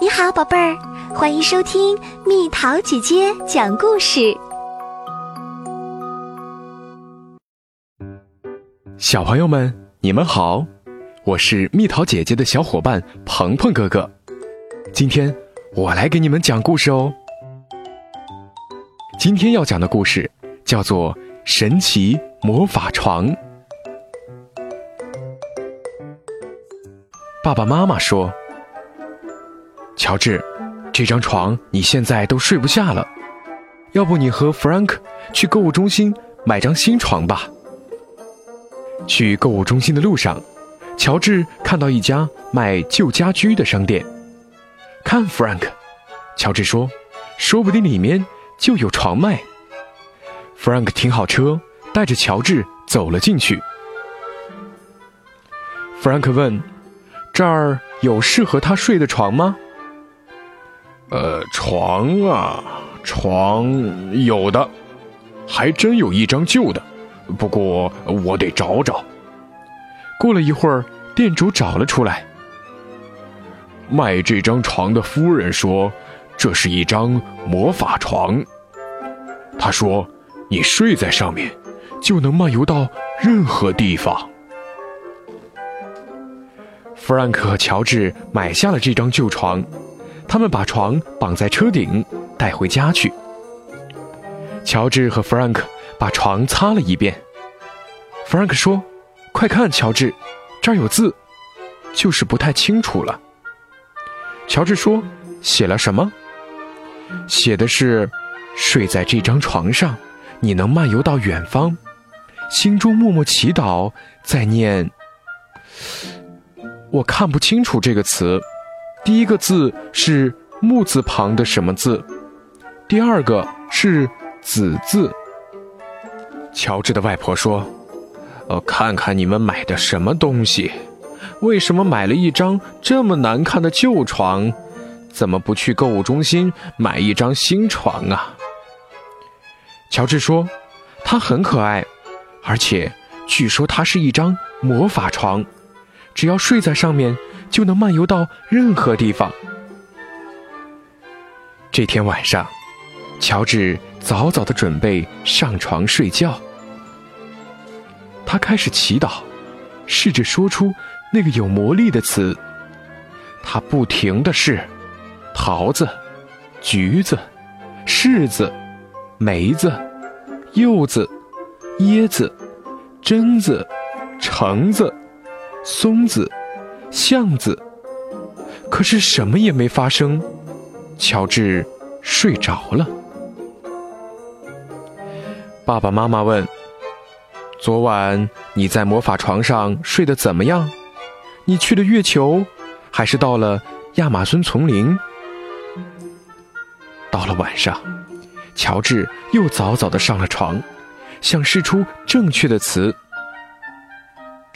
你好，宝贝儿，欢迎收听蜜桃姐姐讲故事。小朋友们，你们好，我是蜜桃姐姐的小伙伴鹏鹏哥哥。今天我来给你们讲故事哦。今天要讲的故事叫做《神奇魔法床》。爸爸妈妈说：“乔治，这张床你现在都睡不下了，要不你和 Frank 去购物中心买张新床吧。”去购物中心的路上，乔治看到一家卖旧家居的商店。看，Frank，乔治说：“说不定里面就有床卖。”Frank 停好车，带着乔治走了进去。Frank 问。这儿有适合他睡的床吗？呃，床啊，床有的，还真有一张旧的，不过我得找找。过了一会儿，店主找了出来。卖这张床的夫人说：“这是一张魔法床。”他说：“你睡在上面，就能漫游到任何地方。” Frank 和乔治买下了这张旧床，他们把床绑在车顶，带回家去。乔治和 Frank 把床擦了一遍。Frank 说：“快看，乔治，这儿有字，就是不太清楚了。”乔治说：“写了什么？”写的是：“睡在这张床上，你能漫游到远方，心中默默祈祷，在念。”我看不清楚这个词，第一个字是木字旁的什么字？第二个是子字。乔治的外婆说：“呃，看看你们买的什么东西？为什么买了一张这么难看的旧床？怎么不去购物中心买一张新床啊？”乔治说：“它很可爱，而且据说它是一张魔法床。”只要睡在上面，就能漫游到任何地方。这天晚上，乔治早早的准备上床睡觉。他开始祈祷，试着说出那个有魔力的词。他不停的试：桃子、橘子、柿子、梅子、柚子、椰子、榛子、橙子。松子，橡子，可是什么也没发生。乔治睡着了。爸爸妈妈问：“昨晚你在魔法床上睡得怎么样？你去了月球，还是到了亚马孙丛林？”到了晚上，乔治又早早的上了床，想试出正确的词。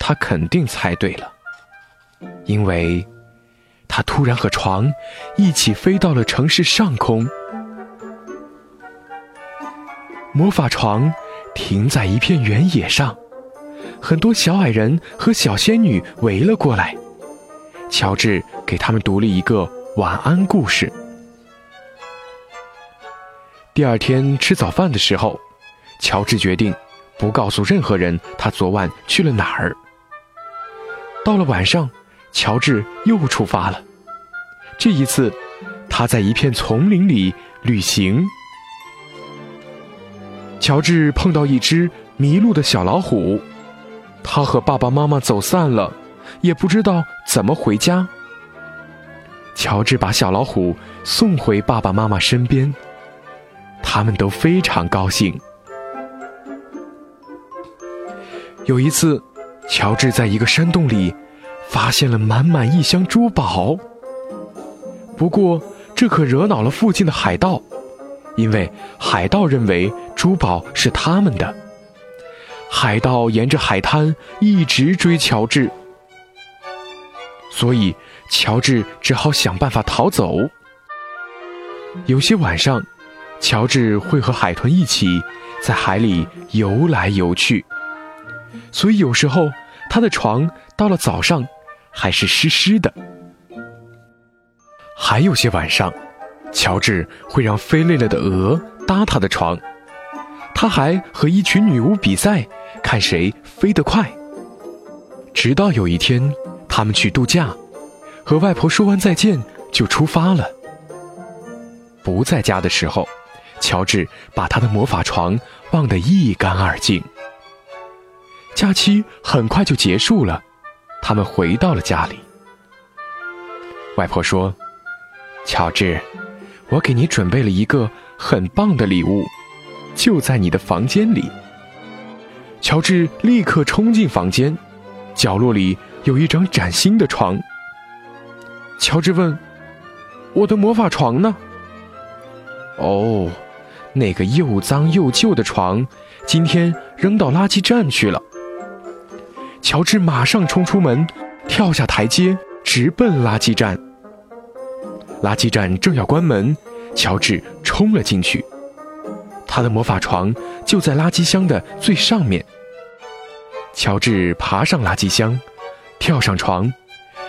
他肯定猜对了，因为他突然和床一起飞到了城市上空。魔法床停在一片原野上，很多小矮人和小仙女围了过来。乔治给他们读了一个晚安故事。第二天吃早饭的时候，乔治决定不告诉任何人他昨晚去了哪儿。到了晚上，乔治又出发了。这一次，他在一片丛林里旅行。乔治碰到一只迷路的小老虎，他和爸爸妈妈走散了，也不知道怎么回家。乔治把小老虎送回爸爸妈妈身边，他们都非常高兴。有一次。乔治在一个山洞里发现了满满一箱珠宝，不过这可惹恼了附近的海盗，因为海盗认为珠宝是他们的。海盗沿着海滩一直追乔治，所以乔治只好想办法逃走。有些晚上，乔治会和海豚一起在海里游来游去，所以有时候。他的床到了早上还是湿湿的。还有些晚上，乔治会让飞累了的鹅搭他的床。他还和一群女巫比赛，看谁飞得快。直到有一天，他们去度假，和外婆说完再见就出发了。不在家的时候，乔治把他的魔法床忘得一干二净。假期很快就结束了，他们回到了家里。外婆说：“乔治，我给你准备了一个很棒的礼物，就在你的房间里。”乔治立刻冲进房间，角落里有一张崭新的床。乔治问：“我的魔法床呢？”哦，那个又脏又旧的床，今天扔到垃圾站去了。乔治马上冲出门，跳下台阶，直奔垃圾站。垃圾站正要关门，乔治冲了进去。他的魔法床就在垃圾箱的最上面。乔治爬上垃圾箱，跳上床，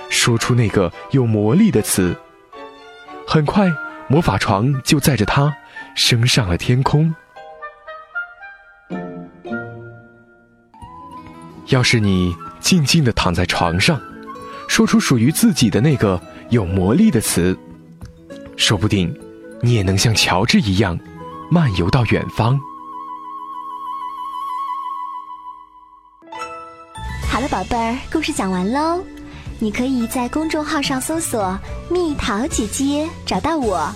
说出那个有魔力的词。很快。魔法床就载着他升上了天空。要是你静静的躺在床上，说出属于自己的那个有魔力的词，说不定你也能像乔治一样漫游到远方。好了，宝贝儿，故事讲完喽。你可以在公众号上搜索“蜜桃姐姐”找到我，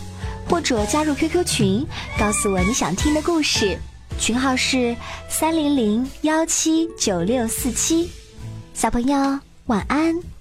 或者加入 QQ 群，告诉我你想听的故事。群号是三零零幺七九六四七。小朋友，晚安。